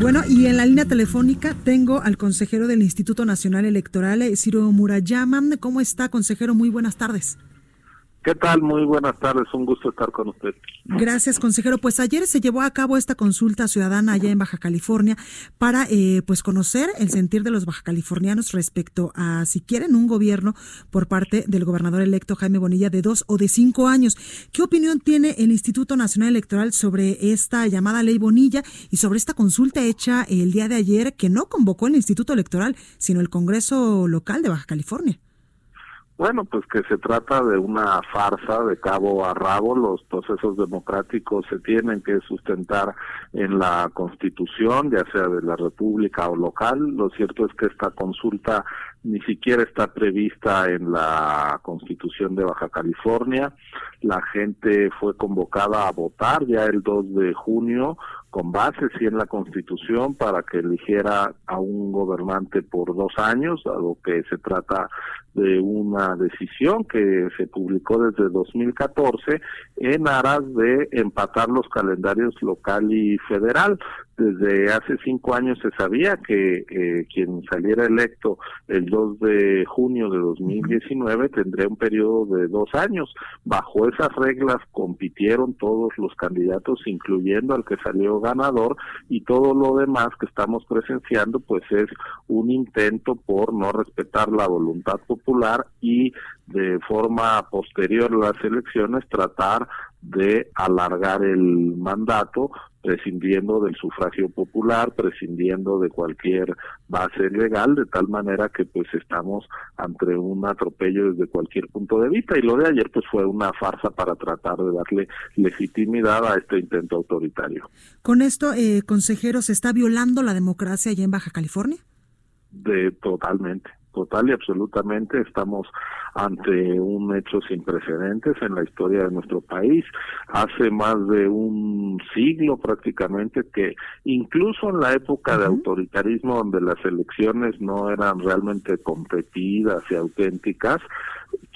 Bueno, y en la línea telefónica tengo al consejero del Instituto Nacional Electoral, Ciro Murayama. ¿Cómo está, consejero? Muy buenas tardes. ¿Qué tal? Muy buenas tardes, un gusto estar con usted. Gracias, consejero. Pues ayer se llevó a cabo esta consulta ciudadana allá en Baja California para eh, pues conocer el sentir de los bajacalifornianos respecto a si quieren un gobierno por parte del gobernador electo Jaime Bonilla de dos o de cinco años. ¿Qué opinión tiene el Instituto Nacional Electoral sobre esta llamada ley Bonilla y sobre esta consulta hecha el día de ayer que no convocó el Instituto Electoral, sino el Congreso local de Baja California? Bueno, pues que se trata de una farsa de cabo a rabo. Los procesos democráticos se tienen que sustentar en la Constitución, ya sea de la República o local. Lo cierto es que esta consulta ni siquiera está prevista en la Constitución de Baja California. La gente fue convocada a votar ya el 2 de junio con base sí en la Constitución para que eligiera a un gobernante por dos años, dado que se trata de una decisión que se publicó desde 2014 en aras de empatar los calendarios local y federal. Desde hace cinco años se sabía que eh, quien saliera electo el 2 de junio de 2019 tendría un periodo de dos años. Bajo esas reglas compitieron todos los candidatos, incluyendo al que salió ganador, y todo lo demás que estamos presenciando, pues es un intento por no respetar la voluntad popular y de forma posterior a las elecciones tratar de alargar el mandato prescindiendo del sufragio popular, prescindiendo de cualquier base legal, de tal manera que pues estamos ante un atropello desde cualquier punto de vista y lo de ayer pues fue una farsa para tratar de darle legitimidad a este intento autoritario. Con esto, eh, consejero, ¿se está violando la democracia allá en Baja California? De totalmente total y absolutamente estamos ante un hecho sin precedentes en la historia de nuestro país. Hace más de un siglo prácticamente que incluso en la época de autoritarismo donde las elecciones no eran realmente competidas y auténticas,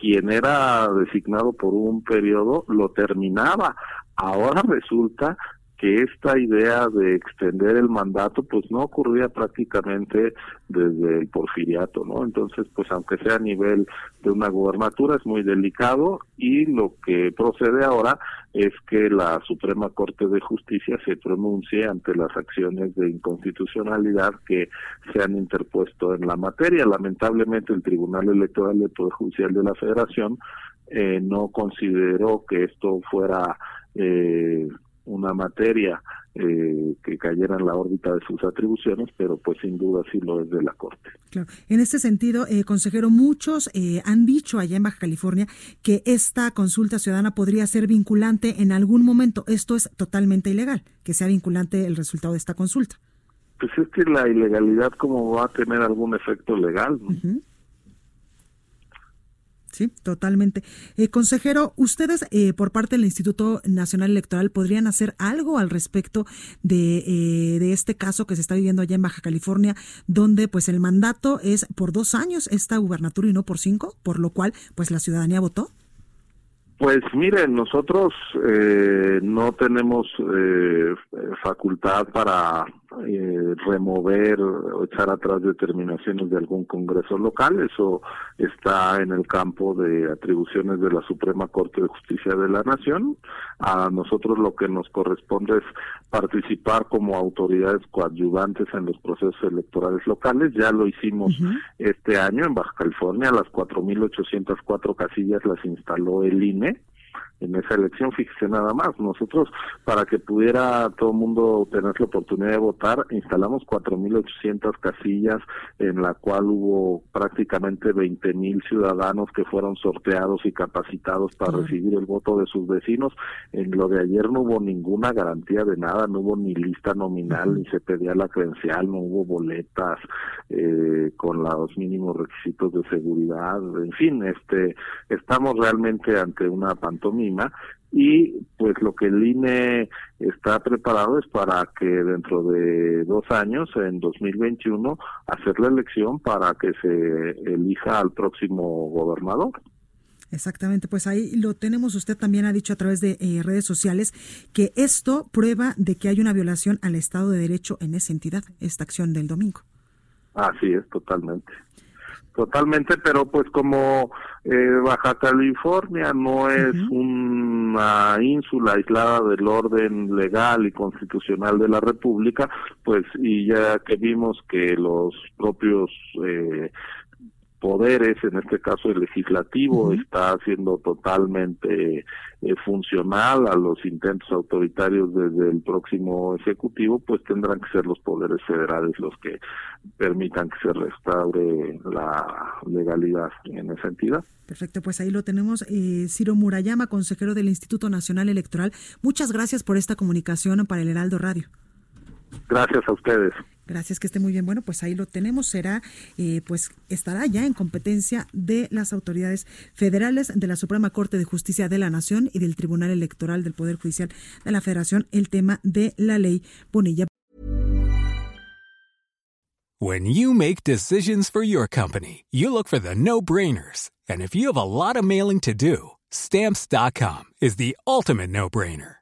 quien era designado por un periodo lo terminaba. Ahora resulta que esta idea de extender el mandato pues no ocurría prácticamente desde el porfiriato, ¿no? Entonces, pues aunque sea a nivel de una gobernatura es muy delicado y lo que procede ahora es que la Suprema Corte de Justicia se pronuncie ante las acciones de inconstitucionalidad que se han interpuesto en la materia. Lamentablemente el Tribunal Electoral del Poder Judicial de la Federación eh, no consideró que esto fuera eh, una materia eh, que cayera en la órbita de sus atribuciones, pero pues sin duda sí lo es de la Corte. Claro. En este sentido, eh, consejero, muchos eh, han dicho allá en Baja California que esta consulta ciudadana podría ser vinculante en algún momento. Esto es totalmente ilegal, que sea vinculante el resultado de esta consulta. Pues es que la ilegalidad, ¿cómo va a tener algún efecto legal? Sí, totalmente. Eh, consejero, ustedes eh, por parte del Instituto Nacional Electoral podrían hacer algo al respecto de, eh, de este caso que se está viviendo allá en Baja California, donde pues el mandato es por dos años esta gubernatura y no por cinco, por lo cual pues la ciudadanía votó. Pues miren, nosotros eh, no tenemos eh, facultad para eh, remover o echar atrás determinaciones de algún Congreso local. Eso está en el campo de atribuciones de la Suprema Corte de Justicia de la Nación. A nosotros lo que nos corresponde es participar como autoridades coadyuvantes en los procesos electorales locales. Ya lo hicimos este año en Baja California. Las 4.804 casillas las instaló el INE en esa elección. Fíjese nada más, nosotros para que pudiera todo el mundo tener la oportunidad de votar, instalamos 4.800 casillas en la cual hubo prácticamente 20.000 ciudadanos que fueron sorteados y capacitados para recibir el voto de sus vecinos. En lo de ayer no hubo ninguna garantía de nada, no hubo ni lista nominal, ni se pedía la credencial, no hubo boletas eh, con los mínimos requisitos de seguridad, en fin, este, estamos realmente ante una pantomima y pues lo que el INE está preparado es para que dentro de dos años, en 2021, hacer la elección para que se elija al próximo gobernador. Exactamente, pues ahí lo tenemos. Usted también ha dicho a través de eh, redes sociales que esto prueba de que hay una violación al Estado de Derecho en esa entidad, esta acción del domingo. Así es, totalmente. Totalmente, pero pues como eh, Baja California no es una ínsula aislada del orden legal y constitucional de la República, pues y ya que vimos que los propios eh, poderes, en este caso el legislativo, está siendo totalmente eh, funcional a los intentos autoritarios desde el próximo ejecutivo, pues tendrán que ser los poderes federales los que permitan que se restaure la legalidad en esa entidad. Perfecto, pues ahí lo tenemos. Eh, Ciro Murayama, consejero del Instituto Nacional Electoral. Muchas gracias por esta comunicación para el Heraldo Radio. Gracias a ustedes. Gracias, que esté muy bien. Bueno, pues ahí lo tenemos. Será, eh, pues estará ya en competencia de las autoridades federales de la Suprema Corte de Justicia de la Nación y del Tribunal Electoral del Poder Judicial de la Federación el tema de la ley Bonilla. When you make decisions for your company, you look for the no-brainers. And if you have a lot of mailing to do, stamps.com is the ultimate no-brainer.